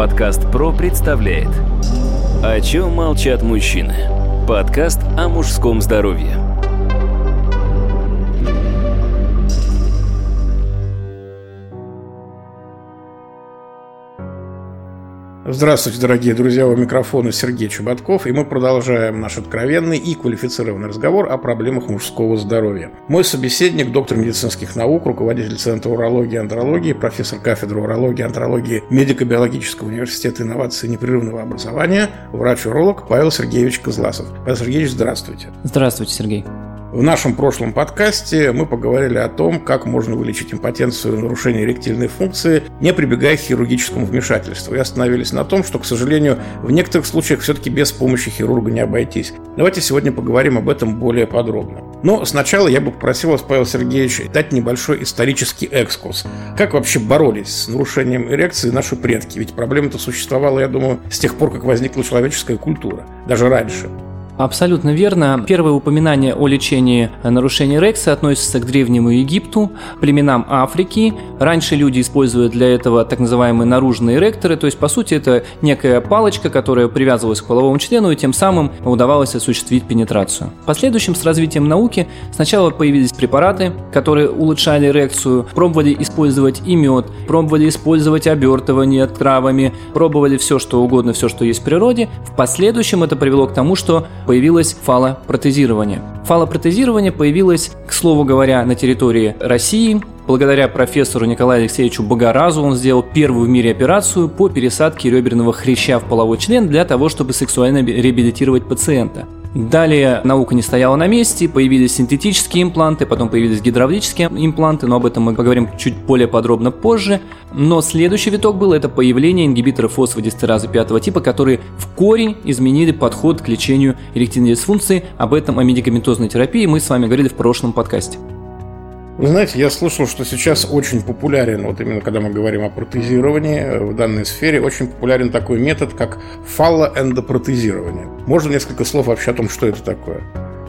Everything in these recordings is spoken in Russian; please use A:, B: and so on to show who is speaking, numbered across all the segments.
A: Подкаст ПРО представляет О чем молчат мужчины? Подкаст о мужском здоровье
B: Здравствуйте, дорогие друзья, у микрофона Сергей Чеботков, и мы продолжаем наш откровенный и квалифицированный разговор о проблемах мужского здоровья. Мой собеседник, доктор медицинских наук, руководитель Центра урологии и андрологии, профессор кафедры урологии и андрологии Медико-биологического университета инноваций и непрерывного образования, врач-уролог Павел Сергеевич Козласов. Павел Сергеевич, здравствуйте.
C: Здравствуйте, Сергей.
B: В нашем прошлом подкасте мы поговорили о том, как можно вылечить импотенцию нарушение эректильной функции, не прибегая к хирургическому вмешательству. И остановились на том, что, к сожалению, в некоторых случаях все-таки без помощи хирурга не обойтись. Давайте сегодня поговорим об этом более подробно. Но сначала я бы попросил вас, Павел Сергеевич, дать небольшой исторический экскурс. Как вообще боролись с нарушением эрекции наши предки? Ведь проблема-то существовала, я думаю, с тех пор, как возникла человеческая культура. Даже раньше.
C: Абсолютно верно. Первое упоминание о лечении нарушений Рекса относится к Древнему Египту, племенам Африки. Раньше люди использовали для этого так называемые наружные эректоры, то есть, по сути, это некая палочка, которая привязывалась к половому члену, и тем самым удавалось осуществить пенетрацию. В последующем, с развитием науки, сначала появились препараты, которые улучшали эрекцию, пробовали использовать и мед, пробовали использовать обертывание травами, пробовали все, что угодно, все, что есть в природе. В последующем это привело к тому, что появилось фалопротезирование. Фалопротезирование появилось, к слову говоря, на территории России. Благодаря профессору Николаю Алексеевичу Богоразу он сделал первую в мире операцию по пересадке реберного хряща в половой член для того, чтобы сексуально реабилитировать пациента. Далее наука не стояла на месте, появились синтетические импланты, потом появились гидравлические импланты, но об этом мы поговорим чуть более подробно позже. Но следующий виток был это появление ингибиторов фосфодистеразы пятого типа, которые в корень изменили подход к лечению эректильной дисфункции. Об этом, о медикаментозной терапии мы с вами говорили в прошлом подкасте.
B: Вы знаете, я слышал, что сейчас очень популярен, вот именно когда мы говорим о протезировании э, в данной сфере, очень популярен такой метод, как фаллоэндопротезирование. Можно несколько слов вообще о том, что это такое?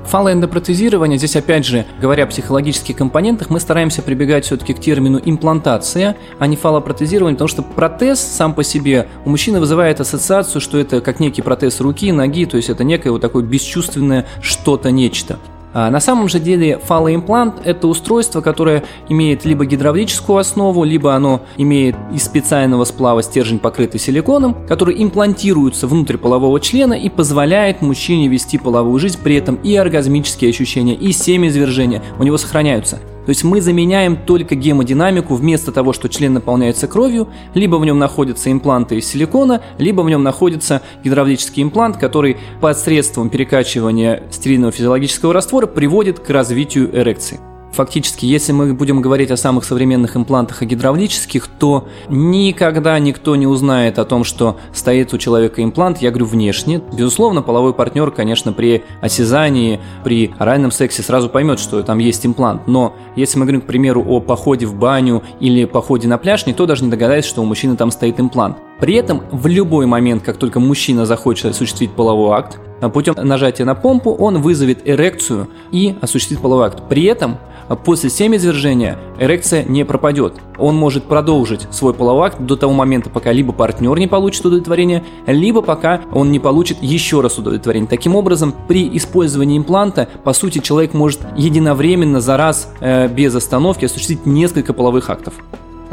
C: Фалоэндопротезирование, здесь опять же, говоря о психологических компонентах, мы стараемся прибегать все-таки к термину имплантация, а не фалопротезирование, потому что протез сам по себе у мужчины вызывает ассоциацию, что это как некий протез руки, ноги, то есть это некое вот такое бесчувственное что-то, нечто. А на самом же деле фалоимплант – это устройство, которое имеет либо гидравлическую основу, либо оно имеет из специального сплава стержень, покрытый силиконом, который имплантируется внутрь полового члена и позволяет мужчине вести половую жизнь, при этом и оргазмические ощущения, и семяизвержения у него сохраняются. То есть мы заменяем только гемодинамику вместо того, что член наполняется кровью, либо в нем находятся импланты из силикона, либо в нем находится гидравлический имплант, который посредством перекачивания стерильного физиологического раствора приводит к развитию эрекции. Фактически, если мы будем говорить о самых современных имплантах и гидравлических, то никогда никто не узнает о том, что стоит у человека имплант, я говорю, внешне. Безусловно, половой партнер, конечно, при осязании, при оральном сексе сразу поймет, что там есть имплант. Но если мы говорим, к примеру, о походе в баню или походе на пляж, никто даже не догадается, что у мужчины там стоит имплант. При этом в любой момент, как только мужчина захочет осуществить половой акт, путем нажатия на помпу он вызовет эрекцию и осуществит половой акт. При этом после семяизвержения эрекция не пропадет. Он может продолжить свой половой акт до того момента, пока либо партнер не получит удовлетворение, либо пока он не получит еще раз удовлетворение. Таким образом, при использовании импланта, по сути, человек может единовременно за раз э, без остановки осуществить несколько половых актов.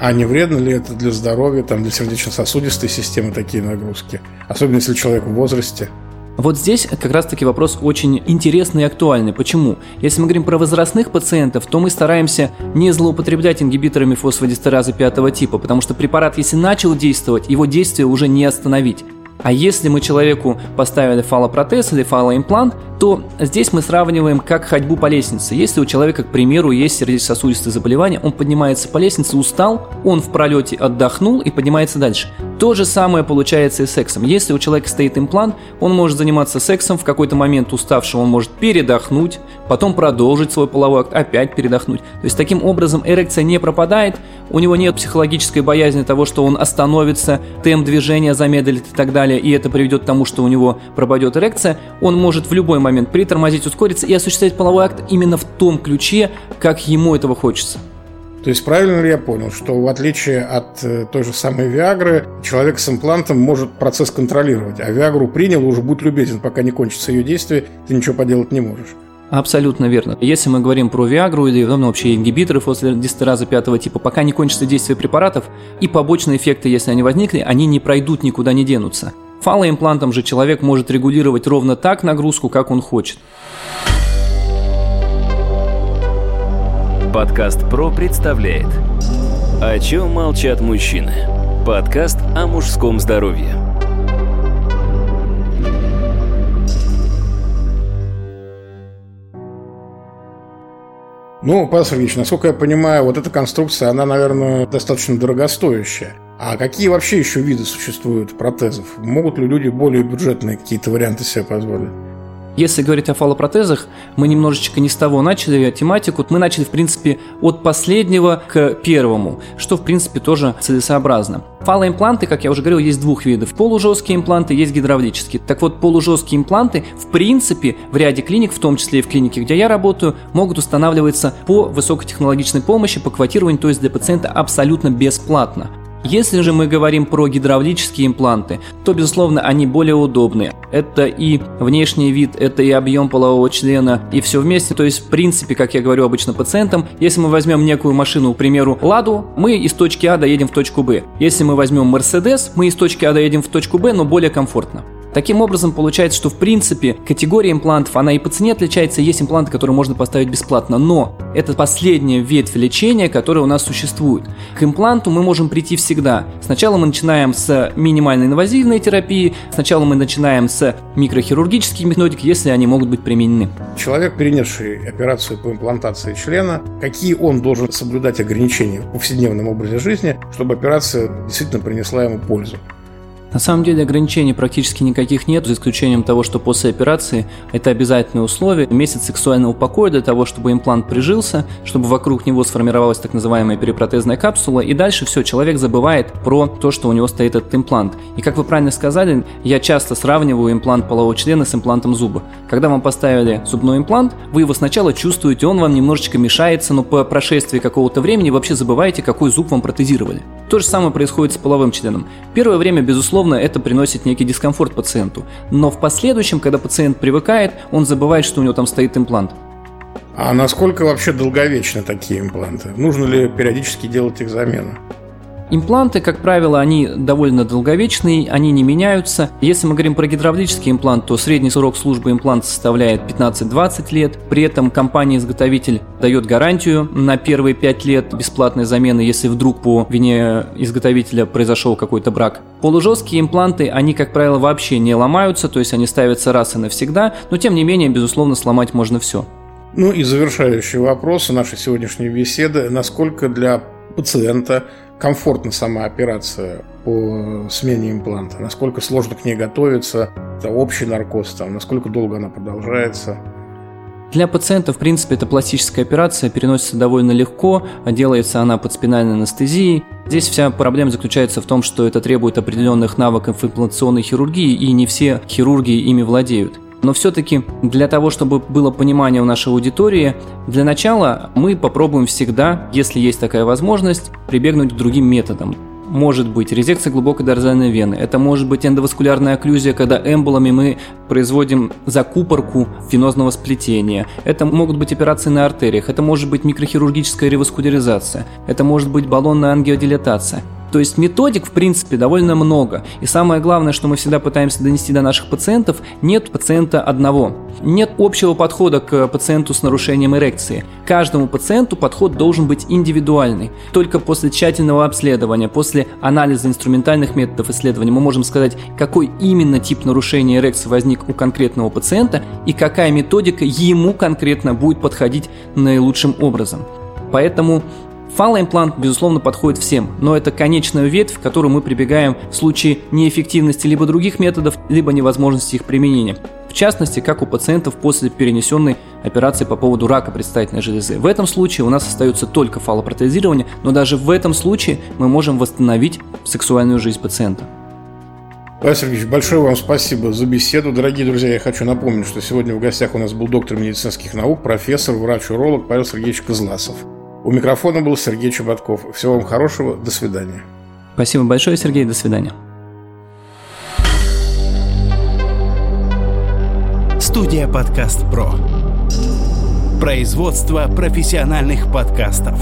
B: А не вредно ли это для здоровья, там, для сердечно-сосудистой системы такие нагрузки? Особенно если человек в возрасте.
C: Вот здесь как раз-таки вопрос очень интересный и актуальный. Почему? Если мы говорим про возрастных пациентов, то мы стараемся не злоупотреблять ингибиторами фосфодистеразы пятого типа, потому что препарат, если начал действовать, его действие уже не остановить. А если мы человеку поставили фалопротез или фалоимплант, то здесь мы сравниваем как ходьбу по лестнице. Если у человека, к примеру, есть сердечно-сосудистые заболевания, он поднимается по лестнице, устал, он в пролете отдохнул и поднимается дальше. То же самое получается и с сексом. Если у человека стоит имплант, он может заниматься сексом, в какой-то момент уставший он может передохнуть, потом продолжить свой половой акт, опять передохнуть. То есть таким образом эрекция не пропадает, у него нет психологической боязни того, что он остановится, темп движения замедлит и так далее, и это приведет к тому, что у него пропадет эрекция, он может в любой момент притормозить, ускориться и осуществлять половой акт именно в том ключе, как ему этого хочется.
B: То есть правильно ли я понял, что в отличие от э, той же самой Виагры, человек с имплантом может процесс контролировать, а Виагру принял, уже будь любезен, пока не кончится ее действие, ты ничего поделать не можешь.
C: Абсолютно верно. Если мы говорим про Виагру или ну, вообще ингибиторы после дистераза пятого типа, пока не кончится действие препаратов, и побочные эффекты, если они возникли, они не пройдут, никуда не денутся. Фалоимплантом же человек может регулировать ровно так нагрузку, как он хочет.
A: Подкаст ПРО представляет «О чем молчат мужчины?» Подкаст о мужском здоровье.
B: Ну, Павел Сергеевич, насколько я понимаю, вот эта конструкция, она, наверное, достаточно дорогостоящая. А какие вообще еще виды существуют протезов? Могут ли люди более бюджетные какие-то варианты себе позволить?
C: Если говорить о фалопротезах, мы немножечко не с того начали тематику. Мы начали, в принципе, от последнего к первому, что, в принципе, тоже целесообразно. Фалоимпланты, как я уже говорил, есть двух видов. Полужесткие импланты, есть гидравлические. Так вот, полужесткие импланты, в принципе, в ряде клиник, в том числе и в клинике, где я работаю, могут устанавливаться по высокотехнологичной помощи, по квотированию, то есть для пациента абсолютно бесплатно. Если же мы говорим про гидравлические импланты, то, безусловно, они более удобные. Это и внешний вид, это и объем полового члена, и все вместе. То есть, в принципе, как я говорю обычно пациентам, если мы возьмем некую машину, к примеру, Ладу, мы из точки А доедем в точку Б. Если мы возьмем Мерседес, мы из точки А доедем в точку Б, но более комфортно. Таким образом, получается, что в принципе категория имплантов, она и по цене отличается, есть импланты, которые можно поставить бесплатно, но это последняя ветвь лечения, которая у нас существует. К импланту мы можем прийти всегда. Сначала мы начинаем с минимальной инвазивной терапии, сначала мы начинаем с микрохирургических методик, если они могут быть применены.
B: Человек, перенесший операцию по имплантации члена, какие он должен соблюдать ограничения в повседневном образе жизни, чтобы операция действительно принесла ему пользу?
C: На самом деле ограничений практически никаких нет, за исключением того, что после операции это обязательное условие. Месяц сексуального покоя для того, чтобы имплант прижился, чтобы вокруг него сформировалась так называемая перипротезная капсула, и дальше все, человек забывает про то, что у него стоит этот имплант. И как вы правильно сказали, я часто сравниваю имплант полового члена с имплантом зуба. Когда вам поставили зубной имплант, вы его сначала чувствуете, он вам немножечко мешается, но по прошествии какого-то времени вообще забываете, какой зуб вам протезировали. То же самое происходит с половым членом. Первое время, безусловно, это приносит некий дискомфорт пациенту. Но в последующем, когда пациент привыкает, он забывает, что у него там стоит имплант.
B: А насколько вообще долговечны такие импланты? Нужно ли периодически делать их замену?
C: Импланты, как правило, они довольно долговечные, они не меняются. Если мы говорим про гидравлический имплант, то средний срок службы импланта составляет 15-20 лет. При этом компания-изготовитель дает гарантию на первые 5 лет бесплатной замены, если вдруг по вине изготовителя произошел какой-то брак. Полужесткие импланты, они, как правило, вообще не ломаются, то есть они ставятся раз и навсегда, но тем не менее, безусловно, сломать можно все.
B: Ну и завершающий вопрос нашей сегодняшней беседы. Насколько для пациента комфортна сама операция по смене импланта, насколько сложно к ней готовиться, это общий наркоз, там, насколько долго она продолжается.
C: Для пациента, в принципе, эта пластическая операция переносится довольно легко, делается она под спинальной анестезией. Здесь вся проблема заключается в том, что это требует определенных навыков имплантационной хирургии, и не все хирурги ими владеют. Но все-таки для того, чтобы было понимание у нашей аудитории, для начала мы попробуем всегда, если есть такая возможность, прибегнуть к другим методам. Может быть резекция глубокой дорзальной вены, это может быть эндоваскулярная окклюзия, когда эмболами мы производим закупорку венозного сплетения, это могут быть операции на артериях, это может быть микрохирургическая реваскуляризация, это может быть баллонная ангиодилатация. То есть методик, в принципе, довольно много. И самое главное, что мы всегда пытаемся донести до наших пациентов, нет пациента одного. Нет общего подхода к пациенту с нарушением эрекции. Каждому пациенту подход должен быть индивидуальный. Только после тщательного обследования, после анализа инструментальных методов исследования мы можем сказать, какой именно тип нарушения эрекции возник у конкретного пациента и какая методика ему конкретно будет подходить наилучшим образом. Поэтому Фалоимплант, безусловно, подходит всем, но это конечная ветвь, в которую мы прибегаем в случае неэффективности либо других методов, либо невозможности их применения. В частности, как у пациентов после перенесенной операции по поводу рака предстательной железы. В этом случае у нас остается только фалопротезирование, но даже в этом случае мы можем восстановить сексуальную жизнь пациента.
B: Павел Сергеевич, большое вам спасибо за беседу. Дорогие друзья, я хочу напомнить, что сегодня в гостях у нас был доктор медицинских наук, профессор, врач-уролог Павел Сергеевич Козласов. У микрофона был Сергей Чеботков. Всего вам хорошего. До свидания.
C: Спасибо большое, Сергей. До свидания.
D: Студия «Подкаст Про». Производство профессиональных подкастов.